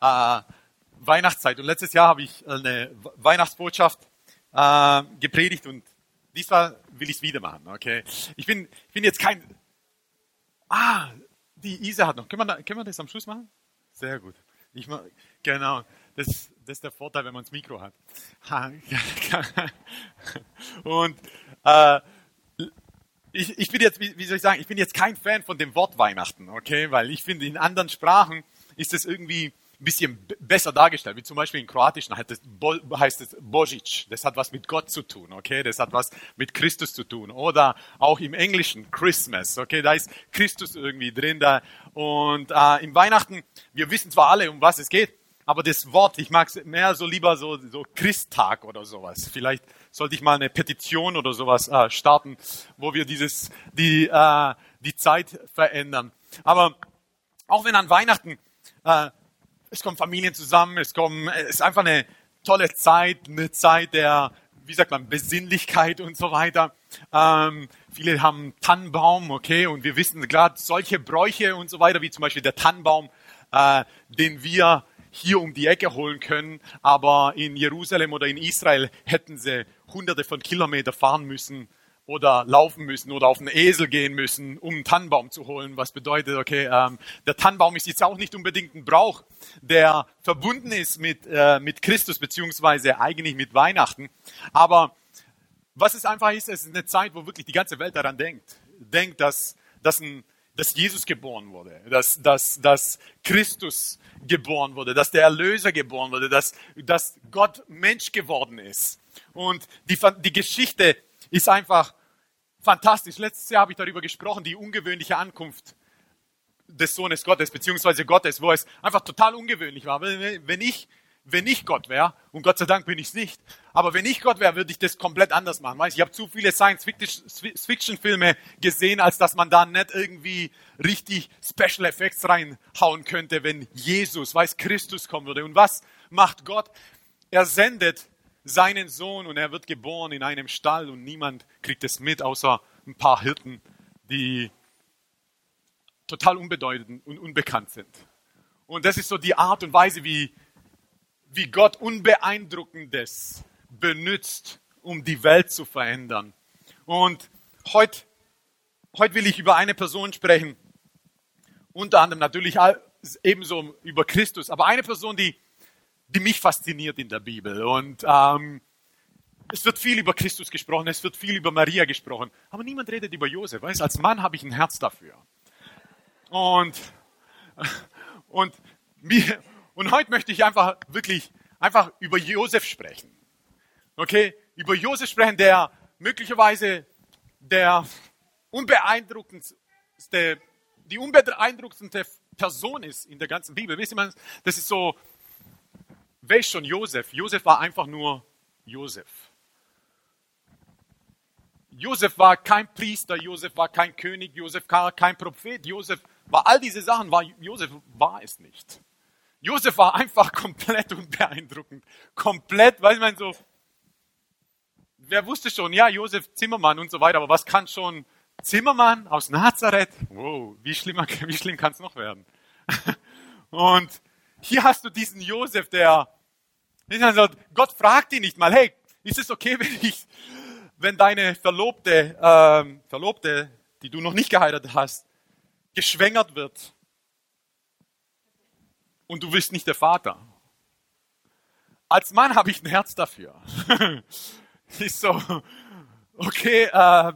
äh, Weihnachtszeit. Und letztes Jahr habe ich eine Weihnachtsbotschaft äh, gepredigt und diesmal will ich es wieder machen. Okay, ich bin, ich bin jetzt kein. Ah, die Isa hat noch. Können wir, können wir das am Schluss machen? Sehr gut. Ich, genau. Das, das ist der Vorteil, wenn man das Mikro hat. Und äh, ich, ich bin jetzt, wie, wie soll ich sagen, ich bin jetzt kein Fan von dem Wort Weihnachten, okay? Weil ich finde, in anderen Sprachen ist es irgendwie ein bisschen besser dargestellt. Wie zum Beispiel in Kroatischen heißt es, heißt es Božić. Das hat was mit Gott zu tun, okay? Das hat was mit Christus zu tun. Oder auch im Englischen Christmas, okay? Da ist Christus irgendwie drin da. Und äh, im Weihnachten, wir wissen zwar alle, um was es geht, aber das Wort, ich mag es mehr so lieber so, so Christtag oder sowas. Vielleicht sollte ich mal eine Petition oder sowas äh, starten, wo wir dieses, die, äh, die Zeit verändern. Aber auch wenn an Weihnachten, äh, es kommen Familien zusammen, es kommen, es ist einfach eine tolle Zeit, eine Zeit der, wie sagt man, Besinnlichkeit und so weiter. Ähm, viele haben Tannenbaum, okay, und wir wissen gerade solche Bräuche und so weiter, wie zum Beispiel der Tannenbaum, äh, den wir hier um die Ecke holen können, aber in Jerusalem oder in Israel hätten sie hunderte von Kilometern fahren müssen oder laufen müssen oder auf einen Esel gehen müssen, um einen Tannenbaum zu holen, was bedeutet, okay, ähm, der Tannenbaum ist jetzt auch nicht unbedingt ein Brauch, der verbunden ist mit, äh, mit Christus, beziehungsweise eigentlich mit Weihnachten. Aber was es einfach ist, es ist eine Zeit, wo wirklich die ganze Welt daran denkt. Denkt, dass, dass, ein, dass Jesus geboren wurde, dass, dass, dass Christus geboren wurde, dass der Erlöser geboren wurde, dass, dass Gott Mensch geworden ist. Und die, die Geschichte ist einfach fantastisch. Letztes Jahr habe ich darüber gesprochen, die ungewöhnliche Ankunft des Sohnes Gottes, beziehungsweise Gottes, wo es einfach total ungewöhnlich war. Wenn ich wenn ich Gott wäre, und Gott sei Dank bin ich es nicht, aber wenn ich Gott wäre, würde ich das komplett anders machen. Weißt? Ich habe zu viele Science-Fiction-Filme gesehen, als dass man da nicht irgendwie richtig Special Effects reinhauen könnte, wenn Jesus, weiß Christus kommen würde. Und was macht Gott? Er sendet seinen Sohn und er wird geboren in einem Stall und niemand kriegt es mit, außer ein paar Hirten, die total unbedeutend und unbekannt sind. Und das ist so die Art und Weise, wie wie Gott Unbeeindruckendes benutzt, um die Welt zu verändern. Und heute, heute will ich über eine Person sprechen, unter anderem natürlich ebenso über Christus, aber eine Person, die, die mich fasziniert in der Bibel. Und ähm, es wird viel über Christus gesprochen, es wird viel über Maria gesprochen, aber niemand redet über Josef. Weißt, als Mann habe ich ein Herz dafür. Und, und mir, und heute möchte ich einfach wirklich einfach über Josef sprechen. Okay? Über Josef sprechen, der möglicherweise der unbeeindruckendste, die unbeeindruckendste Person ist in der ganzen Bibel. Wisst ihr, das ist so, ist schon Josef? Josef war einfach nur Josef. Josef war kein Priester, Josef war kein König, Josef war kein Prophet, Josef war all diese Sachen, war, Josef war es nicht. Josef war einfach komplett unbeeindruckend. Komplett, weil man so, wer wusste schon, ja, Josef Zimmermann und so weiter, aber was kann schon Zimmermann aus Nazareth? Wow, wie, schlimmer, wie schlimm kann es noch werden? Und hier hast du diesen Josef, der, Gott fragt ihn nicht mal, hey, ist es okay, wenn ich, wenn deine Verlobte, ähm, Verlobte, die du noch nicht geheiratet hast, geschwängert wird? und du bist nicht der Vater. Als Mann habe ich ein Herz dafür. ist so, okay, äh,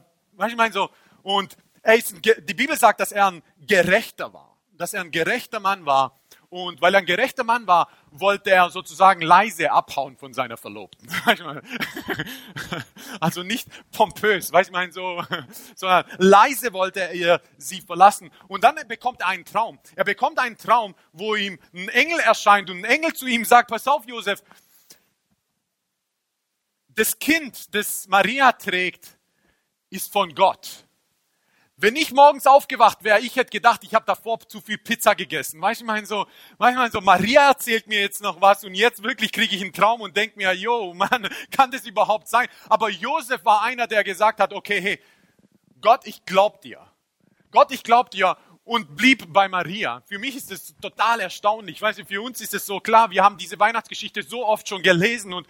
ich meine so, und er ist die Bibel sagt, dass er ein Gerechter war, dass er ein gerechter Mann war und weil er ein gerechter Mann war, wollte er sozusagen leise abhauen von seiner Verlobten. Also nicht pompös, weißt du, mein so, sondern leise wollte er sie verlassen. Und dann bekommt er einen Traum. Er bekommt einen Traum, wo ihm ein Engel erscheint und ein Engel zu ihm sagt, pass auf, Josef, das Kind, das Maria trägt, ist von Gott. Wenn ich morgens aufgewacht wäre, ich hätte gedacht, ich habe davor zu viel Pizza gegessen. Manchmal so, manchmal so, Maria erzählt mir jetzt noch was und jetzt wirklich kriege ich einen Traum und denke mir, yo, Mann, kann das überhaupt sein? Aber Josef war einer, der gesagt hat, okay, hey, Gott, ich glaub dir. Gott, ich glaub dir. und blieb bei Maria. Für mich ist es total erstaunlich. Weißt du, für uns ist es so klar, wir haben diese Weihnachtsgeschichte so oft schon gelesen und,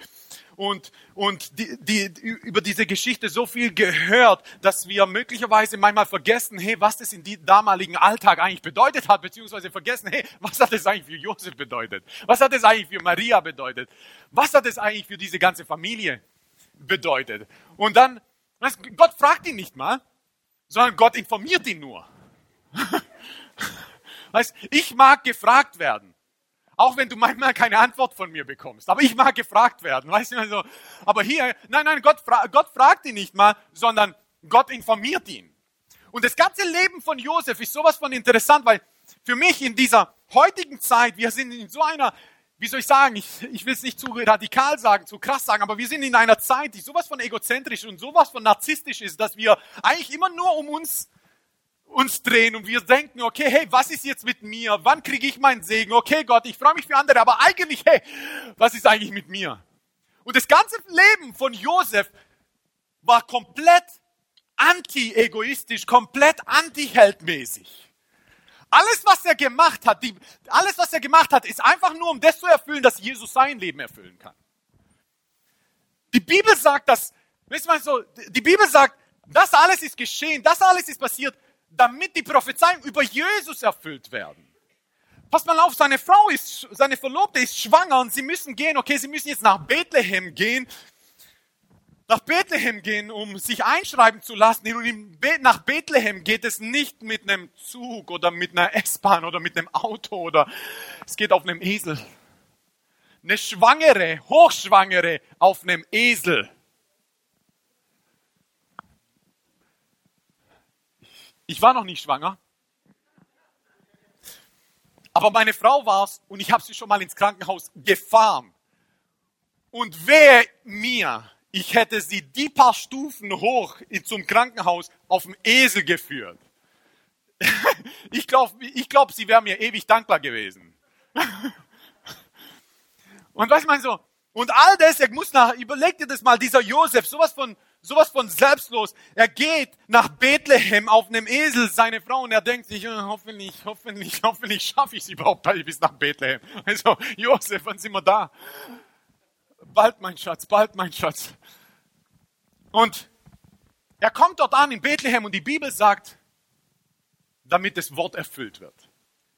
und, und die, die, über diese Geschichte so viel gehört, dass wir möglicherweise manchmal vergessen, hey, was das in die damaligen Alltag eigentlich bedeutet hat, beziehungsweise vergessen, hey, was hat das eigentlich für Josef bedeutet? Was hat das eigentlich für Maria bedeutet? Was hat das eigentlich für diese ganze Familie bedeutet? Und dann, Gott fragt ihn nicht mal, sondern Gott informiert ihn nur. Weißt, ich mag gefragt werden. Auch wenn du manchmal keine Antwort von mir bekommst. Aber ich mag gefragt werden. Weißt du, also, aber hier, nein, nein, Gott, fra Gott fragt ihn nicht mal, sondern Gott informiert ihn. Und das ganze Leben von Josef ist sowas von interessant, weil für mich in dieser heutigen Zeit, wir sind in so einer, wie soll ich sagen, ich, ich will es nicht zu radikal sagen, zu krass sagen, aber wir sind in einer Zeit, die sowas von egozentrisch und sowas von narzisstisch ist, dass wir eigentlich immer nur um uns uns drehen und wir denken, okay, hey, was ist jetzt mit mir? Wann kriege ich meinen Segen? Okay, Gott, ich freue mich für andere, aber eigentlich, hey, was ist eigentlich mit mir? Und das ganze Leben von Josef war komplett anti-egoistisch, komplett anti-heldmäßig. Alles, was er gemacht hat, die, alles, was er gemacht hat, ist einfach nur, um das zu erfüllen, dass Jesus sein Leben erfüllen kann. Die Bibel sagt, dass, wisst ihr mal so, die Bibel sagt, das alles ist geschehen, das alles ist passiert, damit die Prophezeiungen über Jesus erfüllt werden. Pass mal auf, seine Frau ist, seine Verlobte ist schwanger und sie müssen gehen, okay, sie müssen jetzt nach Bethlehem gehen, nach Bethlehem gehen, um sich einschreiben zu lassen. Und nach Bethlehem geht es nicht mit einem Zug oder mit einer S-Bahn oder mit einem Auto oder es geht auf einem Esel. Eine Schwangere, Hochschwangere auf einem Esel. Ich war noch nicht schwanger. Aber meine Frau war es und ich habe sie schon mal ins Krankenhaus gefahren. Und wer mir, ich hätte sie die paar Stufen hoch zum Krankenhaus auf dem Esel geführt. Ich glaube, ich glaub, sie wäre mir ewig dankbar gewesen. Und ich meine so, und all das, er muss nach, überleg dir das mal, dieser Josef, sowas von, sowas von selbstlos. Er geht nach Bethlehem auf einem Esel, seine Frau, und er denkt sich, oh, hoffentlich, hoffentlich, hoffentlich schaffe ich es überhaupt bis nach Bethlehem. Also, Josef, wann sind wir da? Bald, mein Schatz, bald, mein Schatz. Und er kommt dort an in Bethlehem und die Bibel sagt, damit das Wort erfüllt wird.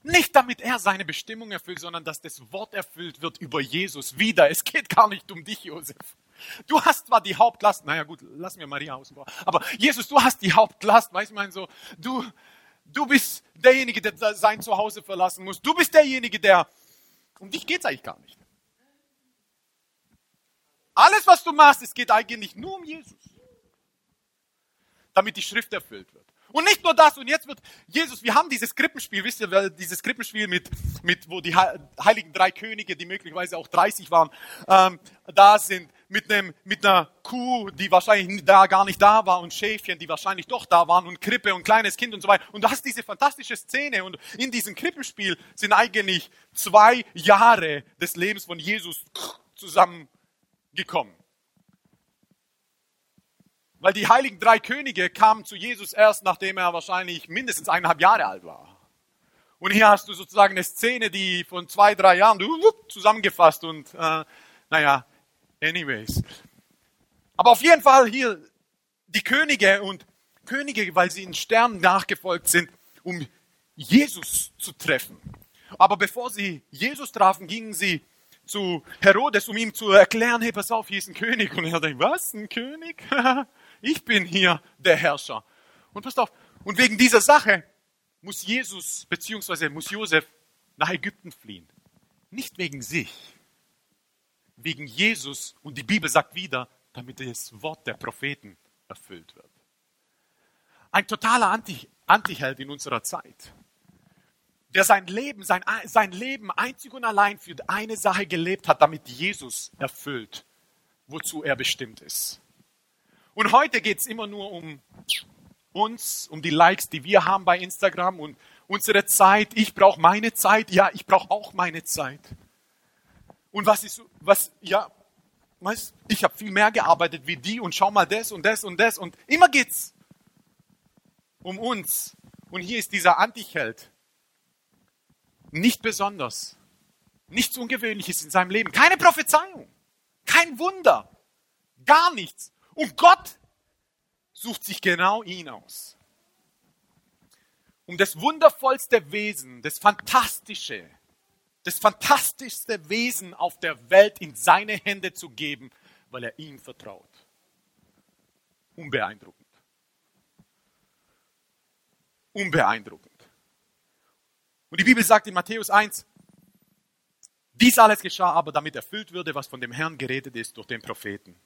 Nicht damit er seine Bestimmung erfüllt, sondern dass das Wort erfüllt wird über Jesus wieder. Es geht gar nicht um dich, Josef. Du hast zwar die Hauptlast, naja gut, lass mir Maria außen vor, aber Jesus, du hast die Hauptlast, weißt du, mein so, du, du bist derjenige, der sein Zuhause verlassen muss. Du bist derjenige, der, um dich geht's eigentlich gar nicht. Alles, was du machst, es geht eigentlich nur um Jesus. Damit die Schrift erfüllt wird. Und nicht nur das, und jetzt wird Jesus, wir haben dieses Krippenspiel, wisst ihr, dieses Krippenspiel mit, mit wo die heiligen drei Könige, die möglicherweise auch 30 waren, ähm, da sind, mit, einem, mit einer Kuh, die wahrscheinlich da gar nicht da war, und Schäfchen, die wahrscheinlich doch da waren, und Krippe und kleines Kind und so weiter. Und du hast diese fantastische Szene, und in diesem Krippenspiel sind eigentlich zwei Jahre des Lebens von Jesus zusammengekommen. Weil die heiligen drei Könige kamen zu Jesus erst, nachdem er wahrscheinlich mindestens eineinhalb Jahre alt war. Und hier hast du sozusagen eine Szene, die von zwei, drei Jahren zusammengefasst und äh, naja, anyways. Aber auf jeden Fall hier die Könige und Könige, weil sie in Sternen nachgefolgt sind, um Jesus zu treffen. Aber bevor sie Jesus trafen, gingen sie zu Herodes, um ihm zu erklären, hey, pass auf, hier ist ein König. Und er denkt, was, ein König? Ich bin hier der Herrscher. Und passt auf, und wegen dieser Sache muss Jesus bzw. muss Josef nach Ägypten fliehen. Nicht wegen sich, wegen Jesus. Und die Bibel sagt wieder, damit das Wort der Propheten erfüllt wird. Ein totaler Anti Antiheld in unserer Zeit, der sein Leben, sein, sein Leben einzig und allein für eine Sache gelebt hat, damit Jesus erfüllt, wozu er bestimmt ist. Und heute geht es immer nur um uns, um die Likes, die wir haben bei Instagram und unsere Zeit. Ich brauche meine Zeit. Ja, ich brauche auch meine Zeit. Und was ist, was, ja, weißt, ich habe viel mehr gearbeitet wie die und schau mal das und das und das und immer geht's um uns. Und hier ist dieser Anticheld nicht besonders, nichts Ungewöhnliches in seinem Leben, keine Prophezeiung, kein Wunder, gar nichts. Und Gott sucht sich genau ihn aus. Um das wundervollste Wesen, das fantastische, das fantastischste Wesen auf der Welt in seine Hände zu geben, weil er ihm vertraut. Unbeeindruckend. Unbeeindruckend. Und die Bibel sagt in Matthäus 1, dies alles geschah aber, damit erfüllt würde, was von dem Herrn geredet ist durch den Propheten.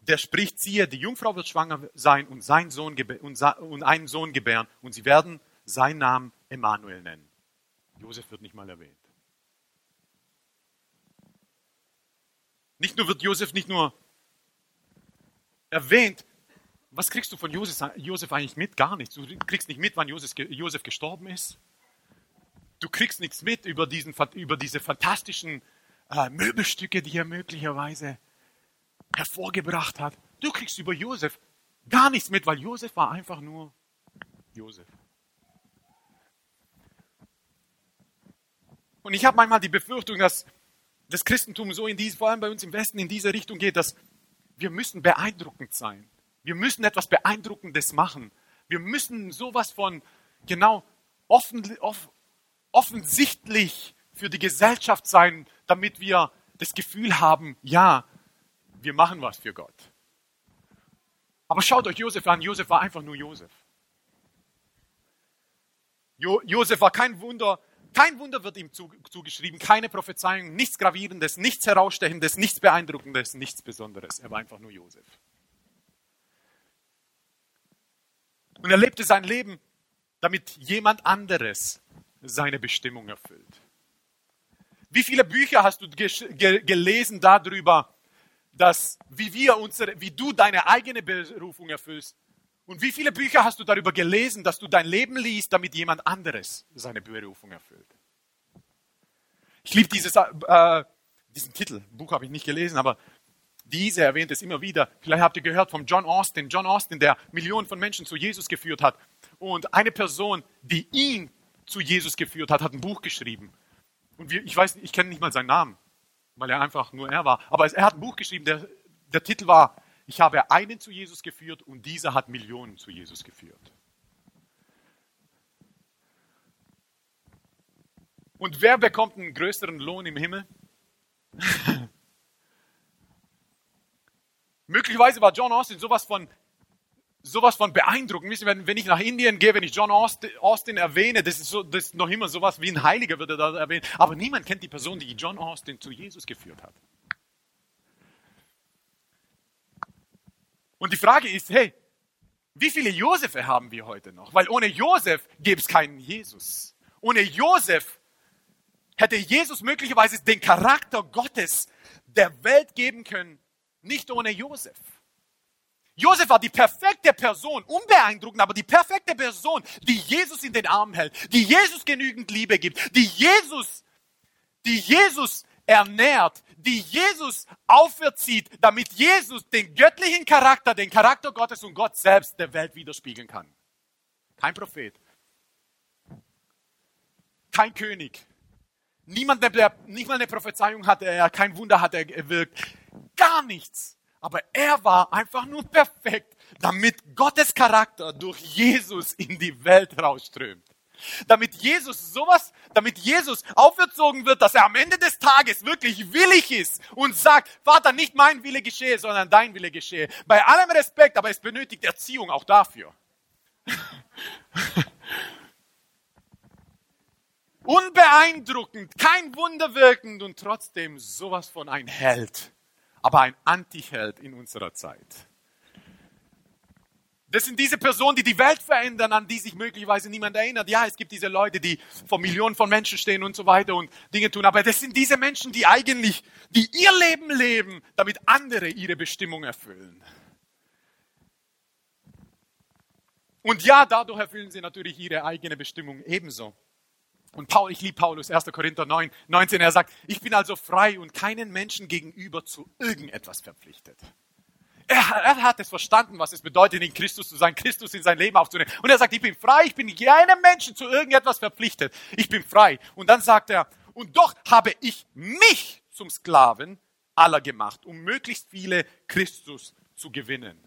Der spricht, siehe, die Jungfrau wird schwanger sein und, sein Sohn und einen Sohn gebären und sie werden seinen Namen Emmanuel nennen. Josef wird nicht mal erwähnt. Nicht nur wird Josef nicht nur erwähnt, was kriegst du von Josef, Josef eigentlich mit? Gar nichts. Du kriegst nicht mit, wann Josef, Josef gestorben ist. Du kriegst nichts mit über, diesen, über diese fantastischen äh, Möbelstücke, die er möglicherweise hervorgebracht hat. Du kriegst über Josef gar nichts mit, weil Josef war einfach nur Josef. Und ich habe manchmal die Befürchtung, dass das Christentum so in diese, vor allem bei uns im Westen in diese Richtung geht, dass wir müssen beeindruckend sein. Wir müssen etwas Beeindruckendes machen. Wir müssen sowas von genau offen, off, offensichtlich für die Gesellschaft sein, damit wir das Gefühl haben, ja, wir machen was für Gott. Aber schaut euch Josef an. Josef war einfach nur Josef. Jo Josef war kein Wunder, kein Wunder wird ihm zugeschrieben, keine Prophezeiung, nichts Gravierendes, nichts Herausstechendes, nichts Beeindruckendes, nichts Besonderes. Er war einfach nur Josef. Und er lebte sein Leben, damit jemand anderes seine Bestimmung erfüllt. Wie viele Bücher hast du gelesen darüber, dass, wie wir unsere, wie du deine eigene Berufung erfüllst? Und wie viele Bücher hast du darüber gelesen, dass du dein Leben liest, damit jemand anderes seine Berufung erfüllt? Ich liebe dieses, äh, diesen Titel. Buch habe ich nicht gelesen, aber diese erwähnt es immer wieder. Vielleicht habt ihr gehört von John Austin. John Austin, der Millionen von Menschen zu Jesus geführt hat. Und eine Person, die ihn zu Jesus geführt hat, hat ein Buch geschrieben. Und wir, ich weiß, ich kenne nicht mal seinen Namen, weil er einfach nur er war. Aber er hat ein Buch geschrieben, der, der Titel war ich habe einen zu Jesus geführt und dieser hat Millionen zu Jesus geführt. Und wer bekommt einen größeren Lohn im Himmel? Möglicherweise war John Austin sowas von, sowas von beeindruckend. Wenn ich nach Indien gehe, wenn ich John Austin, erwähne, das ist, so, das ist noch immer sowas wie ein Heiliger, würde da erwähnen. Aber niemand kennt die Person, die John Austin zu Jesus geführt hat. Und die Frage ist, hey, wie viele Josefe haben wir heute noch? Weil ohne Josef gäbe es keinen Jesus. Ohne Josef hätte Jesus möglicherweise den Charakter Gottes der Welt geben können, nicht ohne Josef. Josef war die perfekte Person, unbeeindruckend, aber die perfekte Person, die Jesus in den Arm hält, die Jesus genügend Liebe gibt, die Jesus, die Jesus ernährt, die Jesus auferzieht, damit Jesus den göttlichen Charakter, den Charakter Gottes und Gott selbst der Welt widerspiegeln kann. Kein Prophet. Kein König. Niemand, der nicht mal eine Prophezeiung hatte er, kein Wunder hat er gewirkt. Gar nichts. Aber er war einfach nur perfekt, damit Gottes Charakter durch Jesus in die Welt rausströmt damit Jesus sowas, damit Jesus auferzogen wird, dass er am Ende des Tages wirklich willig ist und sagt, Vater, nicht mein Wille geschehe, sondern dein Wille geschehe. Bei allem Respekt, aber es benötigt Erziehung auch dafür. Unbeeindruckend, kein Wunder wirkend und trotzdem sowas von ein Held, aber ein Antiheld in unserer Zeit. Das sind diese Personen, die die Welt verändern, an die sich möglicherweise niemand erinnert. Ja, es gibt diese Leute, die vor Millionen von Menschen stehen und so weiter und Dinge tun. Aber das sind diese Menschen, die eigentlich, die ihr Leben leben, damit andere ihre Bestimmung erfüllen. Und ja, dadurch erfüllen sie natürlich ihre eigene Bestimmung ebenso. Und Paul, ich liebe Paulus, 1. Korinther 9, 19, er sagt, ich bin also frei und keinen Menschen gegenüber zu irgendetwas verpflichtet. Er er hat es verstanden, was es bedeutet, in Christus zu sein, Christus in sein Leben aufzunehmen. Und er sagt, ich bin frei, ich bin keinem Menschen zu irgendetwas verpflichtet. Ich bin frei. Und dann sagt er, und doch habe ich mich zum Sklaven aller gemacht, um möglichst viele Christus zu gewinnen.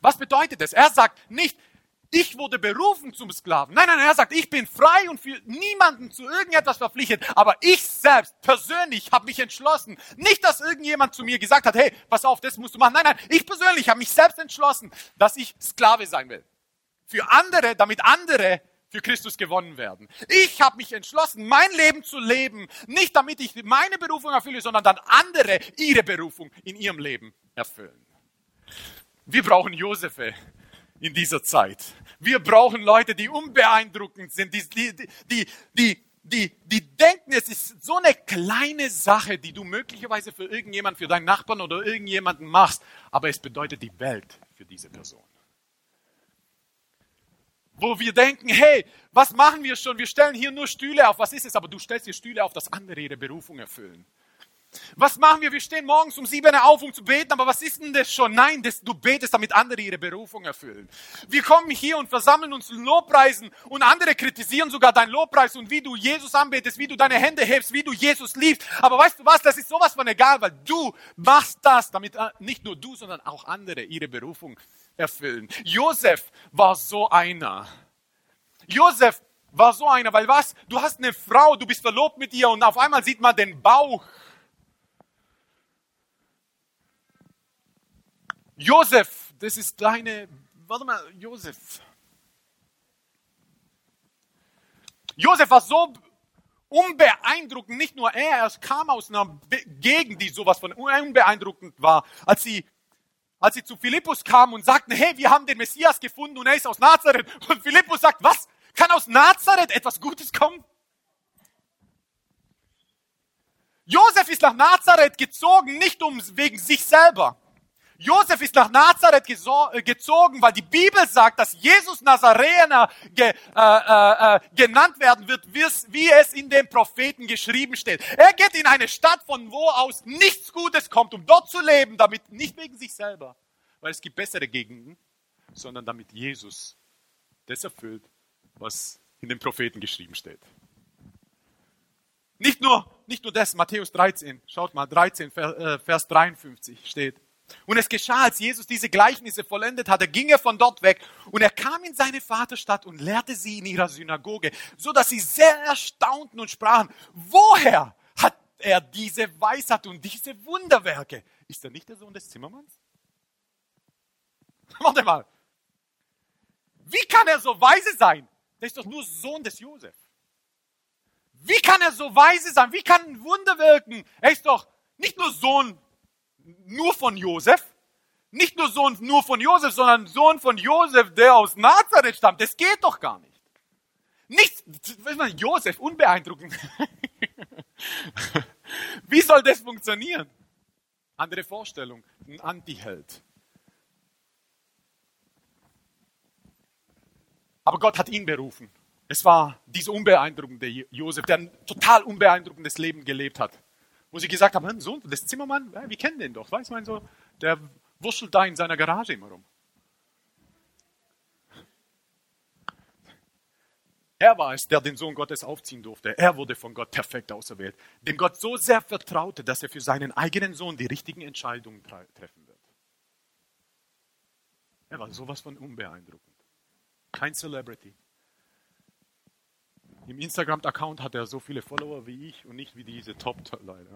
Was bedeutet das? Er sagt nicht, ich wurde berufen zum Sklaven. Nein, nein, er sagt, ich bin frei und für niemanden zu irgendetwas verpflichtet. Aber ich selbst persönlich habe mich entschlossen. Nicht, dass irgendjemand zu mir gesagt hat, hey, pass auf, das musst du machen. Nein, nein, ich persönlich habe mich selbst entschlossen, dass ich Sklave sein will. Für andere, damit andere für Christus gewonnen werden. Ich habe mich entschlossen, mein Leben zu leben, nicht damit ich meine Berufung erfülle, sondern dann andere ihre Berufung in ihrem Leben erfüllen. Wir brauchen Josefe in dieser Zeit. Wir brauchen Leute, die unbeeindruckend sind, die, die, die, die, die, die denken, es ist so eine kleine Sache, die du möglicherweise für irgendjemanden, für deinen Nachbarn oder irgendjemanden machst, aber es bedeutet die Welt für diese Person. Wo wir denken, hey, was machen wir schon? Wir stellen hier nur Stühle auf. Was ist es? Aber du stellst hier Stühle auf, dass andere ihre Berufung erfüllen. Was machen wir? Wir stehen morgens um sieben auf, um zu beten, aber was ist denn das schon? Nein, das, du betest, damit andere ihre Berufung erfüllen. Wir kommen hier und versammeln uns Lobpreisen und andere kritisieren sogar dein Lobpreis und wie du Jesus anbetest, wie du deine Hände hebst, wie du Jesus liebst. Aber weißt du was? Das ist sowas von egal, weil du machst das, damit äh, nicht nur du, sondern auch andere ihre Berufung erfüllen. Josef war so einer. Josef war so einer, weil was? Du hast eine Frau, du bist verlobt mit ihr und auf einmal sieht man den Bauch Josef, das ist deine, warte mal, Josef. Josef war so unbeeindruckend, nicht nur er, er kam aus einer Gegend, die sowas von unbeeindruckend war, als sie, als sie zu Philippus kamen und sagten, hey, wir haben den Messias gefunden und er ist aus Nazareth. Und Philippus sagt, was? Kann aus Nazareth etwas Gutes kommen? Josef ist nach Nazareth gezogen, nicht um wegen sich selber. Josef ist nach Nazareth äh, gezogen, weil die Bibel sagt, dass Jesus Nazarener ge, äh, äh, äh, genannt werden wird, wie es in den Propheten geschrieben steht. Er geht in eine Stadt, von wo aus nichts Gutes kommt, um dort zu leben, damit nicht wegen sich selber, weil es gibt bessere Gegenden, sondern damit Jesus das erfüllt, was in den Propheten geschrieben steht. Nicht nur, nicht nur das, Matthäus 13, schaut mal, 13, äh, Vers 53 steht. Und es geschah, als Jesus diese Gleichnisse vollendet hatte, ging er von dort weg und er kam in seine Vaterstadt und lehrte sie in ihrer Synagoge, so dass sie sehr erstaunten und sprachen, woher hat er diese Weisheit und diese Wunderwerke? Ist er nicht der Sohn des Zimmermanns? Warte mal. Wie kann er so weise sein? Der ist doch nur Sohn des Josef. Wie kann er so weise sein? Wie kann ein Wunder wirken? Er ist doch nicht nur Sohn nur von Josef, nicht nur Sohn nur von Josef, sondern Sohn von Josef, der aus Nazareth stammt. Das geht doch gar nicht. Nichts, Josef, unbeeindruckend. Wie soll das funktionieren? Andere Vorstellung, ein Antiheld. Aber Gott hat ihn berufen. Es war dieser unbeeindruckende Josef, der ein total unbeeindruckendes Leben gelebt hat wo sie gesagt haben, Sohn des Zimmermann, ja, wir kennen den doch, weiß man so, der wuschelt da in seiner Garage immer rum. Er war es, der den Sohn Gottes aufziehen durfte. Er wurde von Gott perfekt auserwählt, dem Gott so sehr vertraute, dass er für seinen eigenen Sohn die richtigen Entscheidungen treffen wird. Er war sowas von unbeeindruckend. Kein Celebrity. Im Instagram-Account hat er so viele Follower wie ich und nicht wie diese Top-Leute.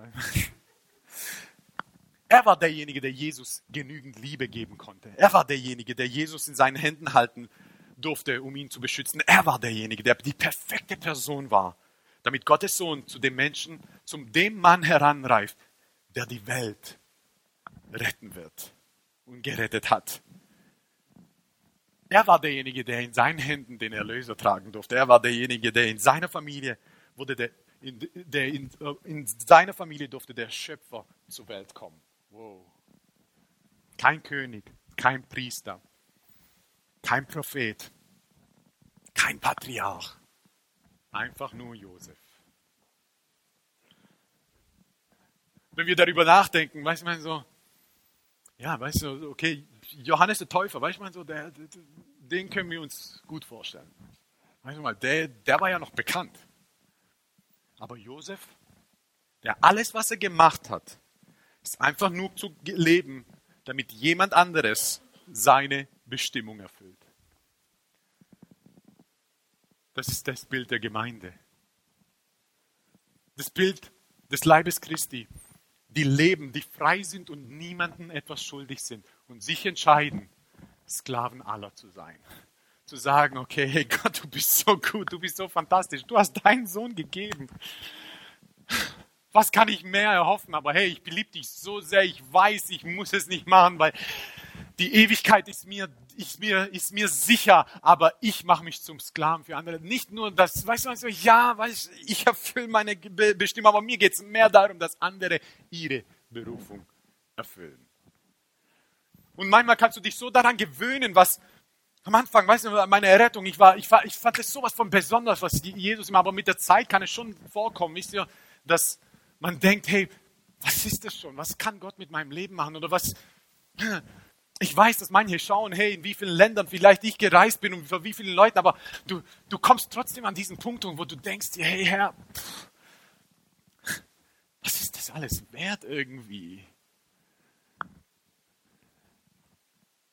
Er war derjenige, der Jesus genügend Liebe geben konnte. Er war derjenige, der Jesus in seinen Händen halten durfte, um ihn zu beschützen. Er war derjenige, der die perfekte Person war, damit Gottes Sohn zu dem Menschen, zum dem Mann heranreift, der die Welt retten wird und gerettet hat. Er war derjenige, der in seinen Händen den Erlöser tragen durfte. Er war derjenige, der in seiner Familie wurde der, in, der in, in seiner Familie durfte der Schöpfer zur Welt kommen. Wow. Kein König, kein Priester, kein Prophet, kein Patriarch. Einfach nur Josef. Wenn wir darüber nachdenken, weiß man so, ja, weißt du, okay, Johannes der Täufer, weißt du mal so, der, den können wir uns gut vorstellen. Weißt du mal, der, der war ja noch bekannt. Aber Josef, der alles, was er gemacht hat, ist einfach nur zu leben, damit jemand anderes seine Bestimmung erfüllt. Das ist das Bild der Gemeinde. Das Bild des Leibes Christi, die leben, die frei sind und niemandem etwas schuldig sind und sich entscheiden, Sklaven aller zu sein. Zu sagen, okay, hey Gott, du bist so gut, du bist so fantastisch, du hast deinen Sohn gegeben. Was kann ich mehr erhoffen? Aber hey, ich beliebe dich so sehr, ich weiß, ich muss es nicht machen, weil die Ewigkeit ist mir, ist mir, ist mir sicher, aber ich mache mich zum Sklaven für andere. Nicht nur das, weißt du, weißt ja, weißt, ich erfülle meine Bestimmung, aber mir geht es mehr darum, dass andere ihre Berufung erfüllen. Und manchmal kannst du dich so daran gewöhnen, was am Anfang, weißt du, meine Errettung, ich, war, ich, war, ich fand es sowas von besonders, was Jesus immer, aber mit der Zeit kann es schon vorkommen, wisst ihr, dass man denkt, hey, was ist das schon? Was kann Gott mit meinem Leben machen? Oder was, ich weiß, dass manche schauen, hey, in wie vielen Ländern vielleicht ich gereist bin und für wie vielen Leuten, aber du, du kommst trotzdem an diesen Punkt, wo du denkst hey Herr, pff, was ist das alles wert irgendwie?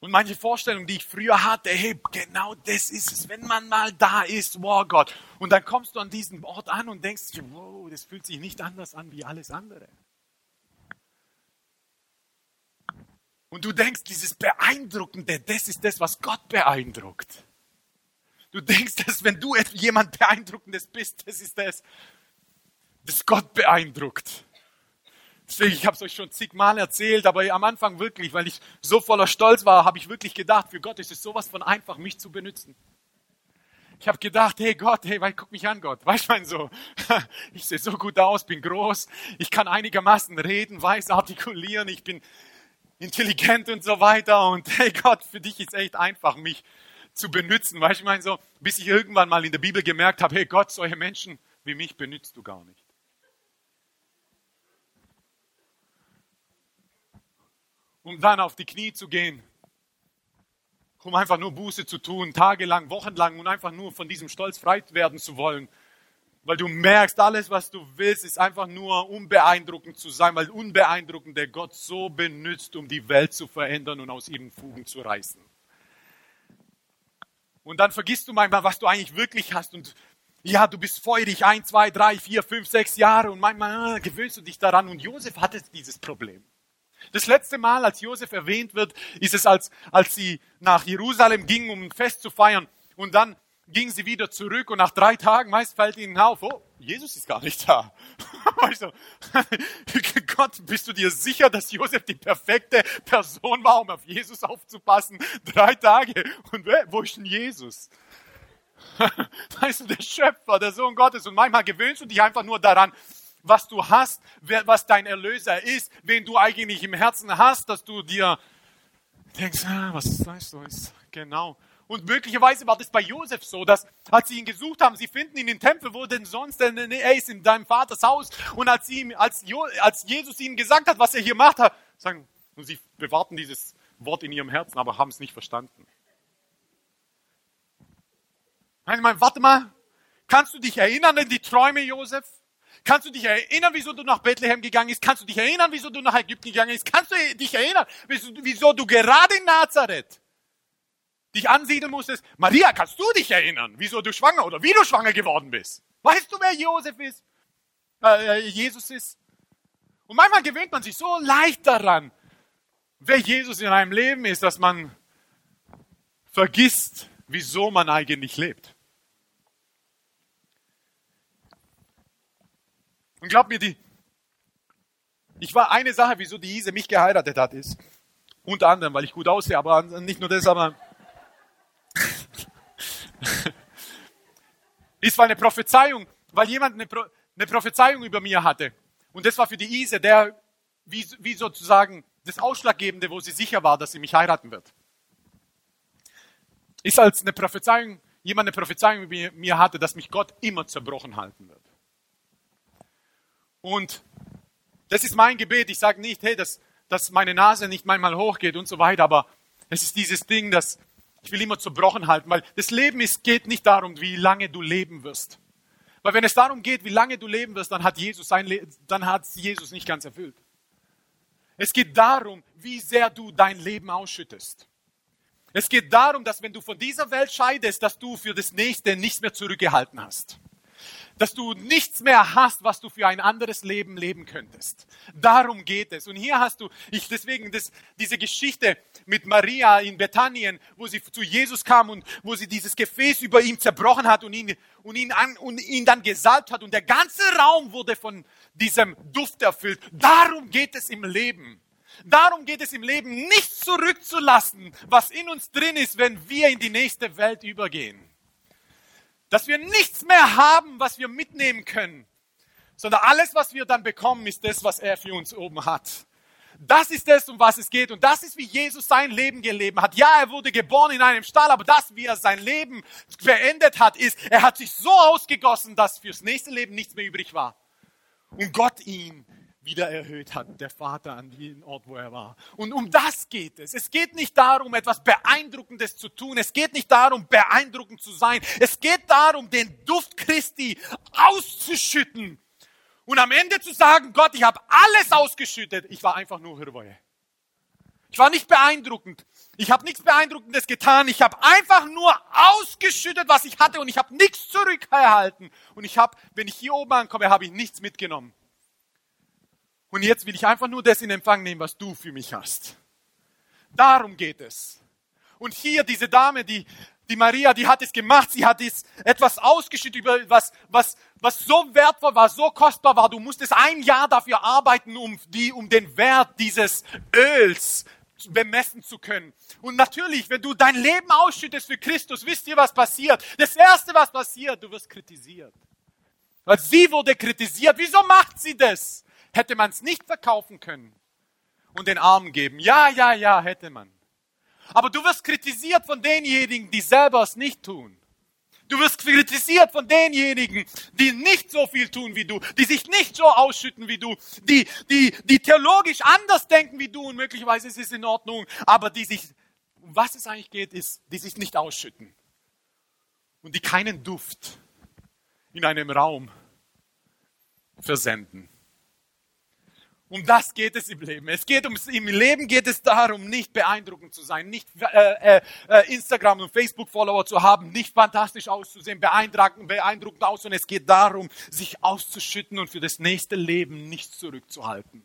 Und manche Vorstellungen, die ich früher hatte, hey, genau das ist es, wenn man mal da ist, wow Gott. Und dann kommst du an diesen Ort an und denkst wow, das fühlt sich nicht anders an wie alles andere. Und du denkst, dieses Beeindruckende, das ist das, was Gott beeindruckt. Du denkst, dass wenn du jemand Beeindruckendes bist, das ist das, das Gott beeindruckt. Ich habe es euch schon zigmal erzählt, aber am Anfang wirklich, weil ich so voller Stolz war, habe ich wirklich gedacht, für Gott ist es sowas von einfach, mich zu benutzen. Ich habe gedacht, hey Gott, hey, weil, guck mich an, Gott. Weißt du, so, ich sehe so gut aus, bin groß, ich kann einigermaßen reden, weiß artikulieren, ich bin intelligent und so weiter. Und hey Gott, für dich ist echt einfach, mich zu benutzen. Weißt du, ich meine so, bis ich irgendwann mal in der Bibel gemerkt habe, hey Gott, solche Menschen wie mich benutzt du gar nicht. Um dann auf die Knie zu gehen, um einfach nur Buße zu tun, tagelang, wochenlang und einfach nur von diesem Stolz frei werden zu wollen weil du merkst, alles, was du willst, ist einfach nur unbeeindruckend zu sein, weil unbeeindruckend der Gott so benutzt, um die Welt zu verändern und aus ihren Fugen zu reißen. Und dann vergisst du manchmal, was du eigentlich wirklich hast und ja, du bist feurig, ein, zwei, drei, vier, fünf, sechs Jahre und manchmal äh, gewöhnst du dich daran und Josef hatte dieses Problem. Das letzte Mal, als Josef erwähnt wird, ist es, als, als sie nach Jerusalem gingen, um ein Fest zu feiern. Und dann gingen sie wieder zurück und nach drei Tagen meist fällt ihnen auf, oh, Jesus ist gar nicht da. Also, Gott, bist du dir sicher, dass Josef die perfekte Person war, um auf Jesus aufzupassen? Drei Tage. Und wo ist denn Jesus? Weißt du, der Schöpfer, der Sohn Gottes. Und manchmal gewöhnst du dich einfach nur daran, was du hast, was dein Erlöser ist, wen du eigentlich im Herzen hast, dass du dir denkst, ah, was weißt du, ist genau. Und möglicherweise war das bei Josef so, dass als sie ihn gesucht haben, sie finden ihn im Tempel, wo denn sonst, denn er ist in deinem Vaters Haus. Und als, ihm, als, als Jesus ihnen gesagt hat, was er hier macht, sagen, und sie bewahrten dieses Wort in ihrem Herzen, aber haben es nicht verstanden. Ich meine, warte mal, kannst du dich erinnern an die Träume Josef? Kannst du dich erinnern, wieso du nach Bethlehem gegangen bist? Kannst du dich erinnern, wieso du nach Ägypten gegangen bist? Kannst du dich erinnern, wieso, du gerade in Nazareth dich ansiedeln musstest. Maria, kannst du dich erinnern, wieso du schwanger oder wie du schwanger geworden bist? Weißt du, wer Josef ist? Äh, äh, Jesus ist? Und manchmal gewöhnt man sich so leicht daran, wer Jesus in einem Leben ist, dass man vergisst, wieso man eigentlich lebt. Und glaub mir, die, ich war eine Sache, wieso die Ise mich geheiratet hat, ist, unter anderem, weil ich gut aussehe, aber nicht nur das, aber ist war eine Prophezeiung, weil jemand eine, Pro, eine, Prophezeiung über mir hatte. Und das war für die Ise, der wie, wie sozusagen das Ausschlaggebende, wo sie sicher war, dass sie mich heiraten wird. Ist als eine Prophezeiung, jemand eine Prophezeiung über mir hatte, dass mich Gott immer zerbrochen halten wird. Und das ist mein Gebet. Ich sage nicht, hey, dass, dass meine Nase nicht manchmal hochgeht und so weiter, aber es ist dieses Ding, dass ich will immer zerbrochen halten, weil das Leben ist, geht nicht darum, wie lange du leben wirst. Weil wenn es darum geht, wie lange du leben wirst, dann hat Jesus sein Le dann hat Jesus nicht ganz erfüllt. Es geht darum, wie sehr du dein Leben ausschüttest. Es geht darum, dass wenn du von dieser Welt scheidest, dass du für das nächste nichts mehr zurückgehalten hast dass du nichts mehr hast, was du für ein anderes Leben leben könntest. Darum geht es. Und hier hast du, ich deswegen das, diese Geschichte mit Maria in Bethanien, wo sie zu Jesus kam und wo sie dieses Gefäß über ihm zerbrochen hat und ihn, und ihn, an, und ihn dann gesalbt hat und der ganze Raum wurde von diesem Duft erfüllt. Darum geht es im Leben. Darum geht es im Leben, nichts zurückzulassen, was in uns drin ist, wenn wir in die nächste Welt übergehen. Dass wir nichts mehr haben, was wir mitnehmen können, sondern alles, was wir dann bekommen, ist das, was er für uns oben hat. Das ist es, um was es geht. Und das ist, wie Jesus sein Leben gelebt hat. Ja, er wurde geboren in einem Stall, aber das, wie er sein Leben beendet hat, ist, er hat sich so ausgegossen, dass fürs nächste Leben nichts mehr übrig war. Und Gott ihn wieder erhöht hat, der Vater an den Ort, wo er war. Und um das geht es. Es geht nicht darum, etwas Beeindruckendes zu tun. Es geht nicht darum, beeindruckend zu sein. Es geht darum, den Duft Christi auszuschütten. Und am Ende zu sagen, Gott, ich habe alles ausgeschüttet. Ich war einfach nur Hirwoje. Ich war nicht beeindruckend. Ich habe nichts Beeindruckendes getan. Ich habe einfach nur ausgeschüttet, was ich hatte und ich habe nichts zurückgehalten. Und ich habe, wenn ich hier oben ankomme, habe ich nichts mitgenommen. Und jetzt will ich einfach nur das in Empfang nehmen, was du für mich hast. Darum geht es. Und hier diese Dame, die, die Maria, die hat es gemacht. Sie hat es etwas ausgeschüttet über was, was, was so wertvoll war, so kostbar war. Du musstest ein Jahr dafür arbeiten, um die, um den Wert dieses Öls bemessen zu können. Und natürlich, wenn du dein Leben ausschüttest für Christus, wisst ihr, was passiert? Das erste, was passiert, du wirst kritisiert. Weil sie wurde kritisiert. Wieso macht sie das? Hätte man es nicht verkaufen können und den Armen geben? Ja, ja, ja, hätte man. Aber du wirst kritisiert von denjenigen, die selber es nicht tun. Du wirst kritisiert von denjenigen, die nicht so viel tun wie du, die sich nicht so ausschütten wie du, die, die, die theologisch anders denken wie du und möglicherweise ist es in Ordnung, aber die sich, um was es eigentlich geht, ist, die sich nicht ausschütten und die keinen Duft in einem Raum versenden. Um das geht es im Leben. Es geht ums, im Leben geht es darum, nicht beeindruckend zu sein, nicht äh, äh, äh Instagram und Facebook Follower zu haben, nicht fantastisch auszusehen, beeindruckend, beeindruckend aus, sondern es geht darum, sich auszuschütten und für das nächste Leben nichts zurückzuhalten.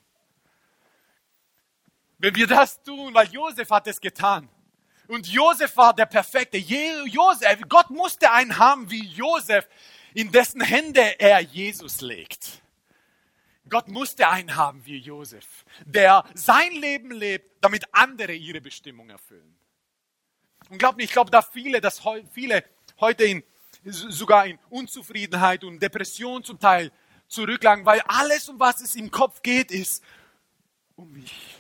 Wenn wir das tun, weil Josef hat es getan. Und Josef war der Perfekte. Josef, Gott musste einen haben wie Josef, in dessen Hände er Jesus legt. Gott musste einen haben wie Josef, der sein Leben lebt, damit andere ihre Bestimmung erfüllen. Und glaubt mir, ich glaube, da viele, dass viele heute in, sogar in Unzufriedenheit und Depression zum Teil zurücklagen, weil alles, um was es im Kopf geht, ist um mich.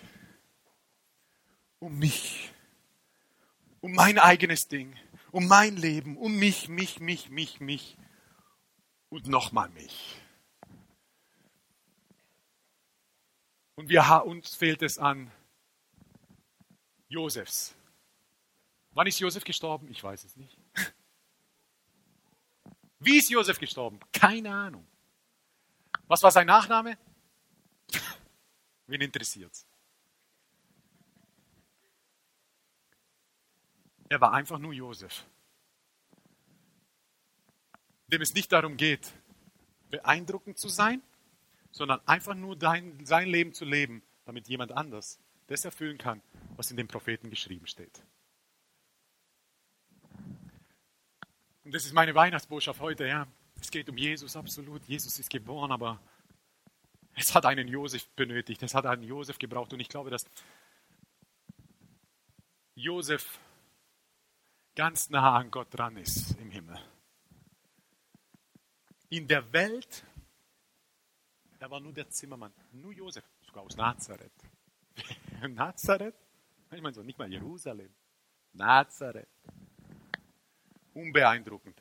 Um mich. Um mein eigenes Ding. Um mein Leben. Um mich, mich, mich, mich, mich. Und nochmal mich. Und wir, uns fehlt es an Josefs. Wann ist Josef gestorben? Ich weiß es nicht. Wie ist Josef gestorben? Keine Ahnung. Was war sein Nachname? Wen interessiert's? Er war einfach nur Josef, dem es nicht darum geht, beeindruckend zu sein, sondern einfach nur dein, sein Leben zu leben, damit jemand anders das erfüllen kann, was in den Propheten geschrieben steht. Und das ist meine Weihnachtsbotschaft heute, ja. Es geht um Jesus, absolut. Jesus ist geboren, aber es hat einen Josef benötigt, es hat einen Josef gebraucht. Und ich glaube, dass Josef ganz nah an Gott dran ist im Himmel. In der Welt er war nur der Zimmermann, nur Josef, sogar aus Nazareth. Nazareth? Ich meine so, nicht mal Jerusalem. Nazareth. Unbeeindruckend.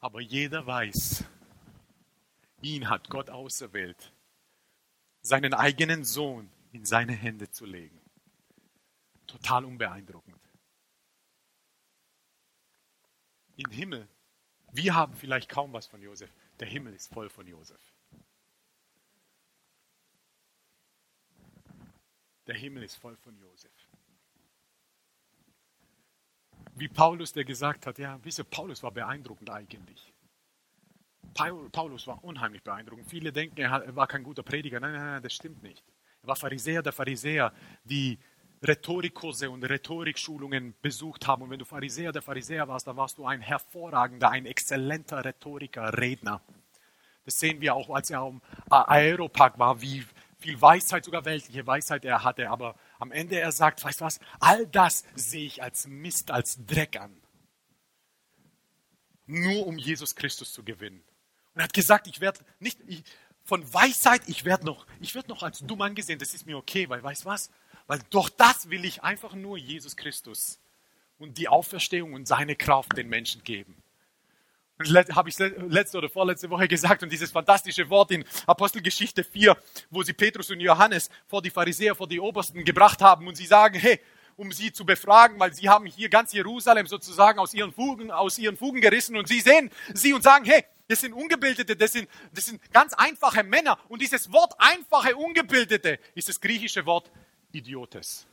Aber jeder weiß, ihn hat Gott auserwählt, seinen eigenen Sohn in seine Hände zu legen. Total unbeeindruckend. Im Himmel, wir haben vielleicht kaum was von Josef. Der Himmel ist voll von Josef. Der Himmel ist voll von Josef. Wie Paulus, der gesagt hat, ja, wisst ihr, Paulus war beeindruckend eigentlich. Paulus war unheimlich beeindruckend. Viele denken, er war kein guter Prediger. Nein, nein, nein, das stimmt nicht. Er war Pharisäer der Pharisäer, die Rhetorikkurse und Rhetorikschulungen besucht haben. Und wenn du Pharisäer der Pharisäer warst, dann warst du ein hervorragender, ein exzellenter Rhetoriker, Redner. Das sehen wir auch, als er am Aeropark war, wie viel Weisheit, sogar weltliche Weisheit er hatte. Aber am Ende er sagt, weißt du was, all das sehe ich als Mist, als Dreck an. Nur um Jesus Christus zu gewinnen. Und er hat gesagt, ich werde nicht ich, von Weisheit, ich werde noch, ich werde noch als dumm angesehen. Das ist mir okay, weil weißt du was? Weil doch das will ich einfach nur Jesus Christus und die Auferstehung und seine Kraft den Menschen geben. Habe ich letzte oder vorletzte Woche gesagt und dieses fantastische Wort in Apostelgeschichte 4, wo sie Petrus und Johannes vor die Pharisäer, vor die Obersten gebracht haben und sie sagen, hey, um sie zu befragen, weil sie haben hier ganz Jerusalem sozusagen aus ihren Fugen, aus ihren Fugen gerissen und sie sehen sie und sagen, hey, das sind Ungebildete, das sind, das sind ganz einfache Männer und dieses Wort einfache Ungebildete ist das griechische Wort Idiotes.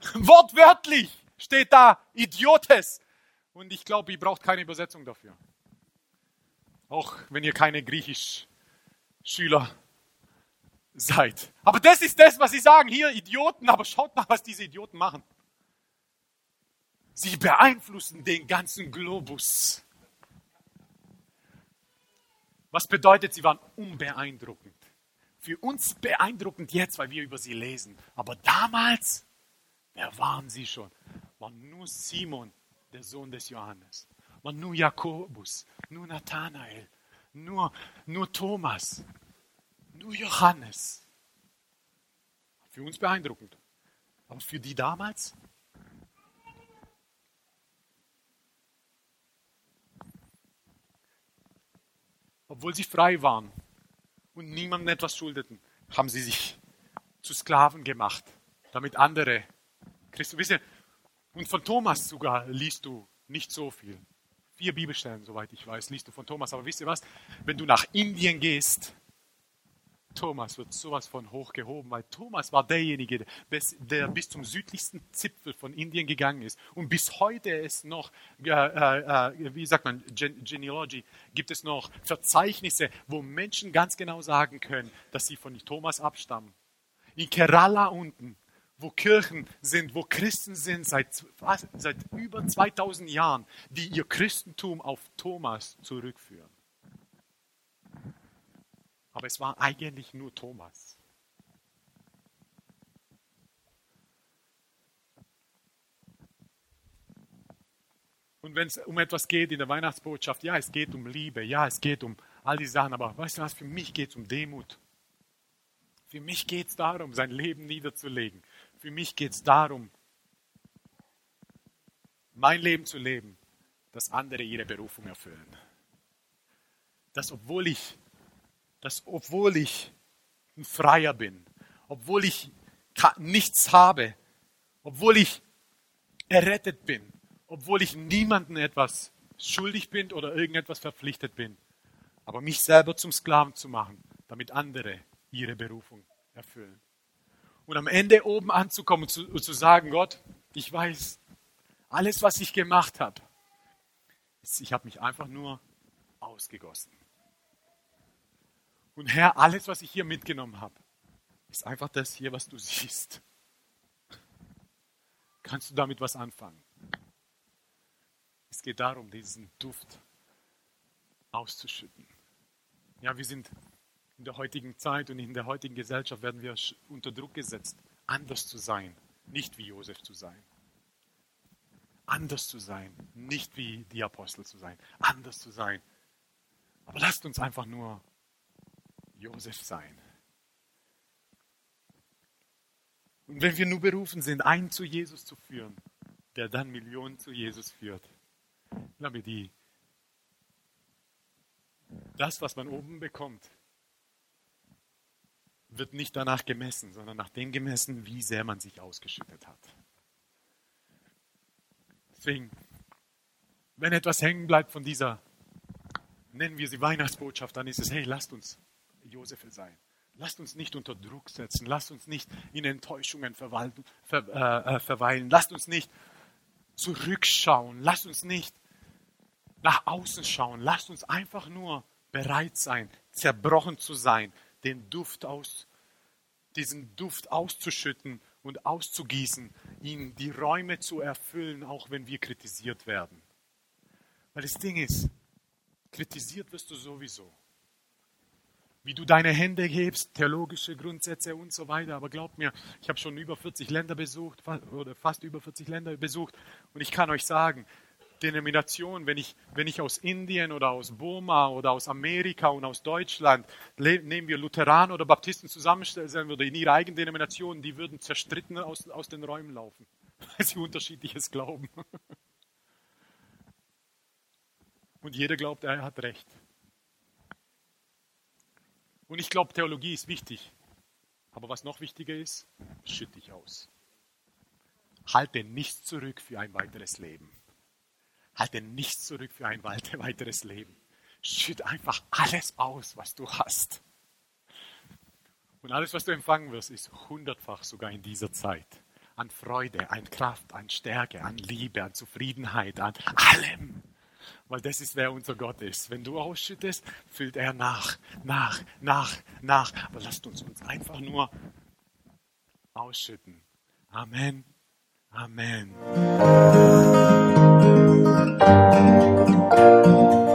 Wortwörtlich steht da Idiotes. Und ich glaube, ihr braucht keine Übersetzung dafür. Auch wenn ihr keine Griechisch-Schüler seid. Aber das ist das, was sie sagen. Hier Idioten, aber schaut mal, was diese Idioten machen. Sie beeinflussen den ganzen Globus. Was bedeutet, sie waren unbeeindruckend. Für uns beeindruckend jetzt, weil wir über sie lesen. Aber damals, wer waren sie schon? War nur Simon, der Sohn des Johannes. War nur Jakobus, nur Nathanael, nur, nur Thomas, nur Johannes. Für uns beeindruckend. Aber für die damals? Obwohl sie frei waren und niemandem etwas schuldeten, haben sie sich zu Sklaven gemacht, damit andere Christus. Wisst ihr, und von Thomas sogar liest du nicht so viel. Vier Bibelstellen, soweit ich weiß, liest du von Thomas. Aber wisst ihr was? Wenn du nach Indien gehst, Thomas wird sowas von hoch gehoben, weil Thomas war derjenige, der bis zum südlichsten Zipfel von Indien gegangen ist. Und bis heute ist noch, äh, äh, wie sagt man, Gen Genealogy, gibt es noch Verzeichnisse, wo Menschen ganz genau sagen können, dass sie von Thomas abstammen. In Kerala unten, wo Kirchen sind, wo Christen sind seit, seit über 2000 Jahren, die ihr Christentum auf Thomas zurückführen. Aber es war eigentlich nur Thomas. Und wenn es um etwas geht in der Weihnachtsbotschaft, ja, es geht um Liebe, ja, es geht um all die Sachen, aber weißt du was, für mich geht es um Demut. Für mich geht es darum, sein Leben niederzulegen. Für mich geht es darum, mein Leben zu leben, dass andere ihre Berufung erfüllen. Dass obwohl ich dass obwohl ich ein Freier bin, obwohl ich nichts habe, obwohl ich errettet bin, obwohl ich niemandem etwas schuldig bin oder irgendetwas verpflichtet bin, aber mich selber zum Sklaven zu machen, damit andere ihre Berufung erfüllen. Und am Ende oben anzukommen und zu, und zu sagen, Gott, ich weiß, alles, was ich gemacht habe, ich habe mich einfach nur ausgegossen. Und Herr, alles, was ich hier mitgenommen habe, ist einfach das hier, was du siehst. Kannst du damit was anfangen? Es geht darum, diesen Duft auszuschütten. Ja, wir sind in der heutigen Zeit und in der heutigen Gesellschaft werden wir unter Druck gesetzt, anders zu sein, nicht wie Josef zu sein. Anders zu sein, nicht wie die Apostel zu sein, anders zu sein. Aber lasst uns einfach nur Josef sein. Und wenn wir nur berufen sind, einen zu Jesus zu führen, der dann Millionen zu Jesus führt, ich, die, das, was man oben bekommt, wird nicht danach gemessen, sondern nach dem gemessen, wie sehr man sich ausgeschüttet hat. Deswegen, wenn etwas hängen bleibt von dieser, nennen wir sie Weihnachtsbotschaft, dann ist es, hey, lasst uns Josef sein. Lasst uns nicht unter Druck setzen. Lasst uns nicht in Enttäuschungen ver, äh, äh, verweilen. Lasst uns nicht zurückschauen. Lasst uns nicht nach außen schauen. Lasst uns einfach nur bereit sein, zerbrochen zu sein, den Duft aus, diesen Duft auszuschütten und auszugießen, ihn die Räume zu erfüllen, auch wenn wir kritisiert werden. Weil das Ding ist, kritisiert wirst du sowieso wie du deine Hände hebst, theologische Grundsätze und so weiter. Aber glaub mir, ich habe schon über 40 Länder besucht oder fast über 40 Länder besucht und ich kann euch sagen, Denomination, wenn ich, wenn ich aus Indien oder aus Burma oder aus Amerika und aus Deutschland, nehmen wir Lutheraner oder Baptisten zusammenstellen würde in ihrer eigenen Denomination, die würden zerstritten aus, aus den Räumen laufen, weil sie unterschiedliches glauben. Und jeder glaubt, er hat recht. Und ich glaube, Theologie ist wichtig. Aber was noch wichtiger ist, schütt dich aus. Halte nichts zurück für ein weiteres Leben. Halte nichts zurück für ein weiteres Leben. Schütt einfach alles aus, was du hast. Und alles, was du empfangen wirst, ist hundertfach sogar in dieser Zeit. An Freude, an Kraft, an Stärke, an Liebe, an Zufriedenheit, an allem weil das ist, wer unser Gott ist. Wenn du ausschüttest, füllt er nach, nach, nach, nach. Aber lasst uns uns einfach nur ausschütten. Amen. Amen. Thank you.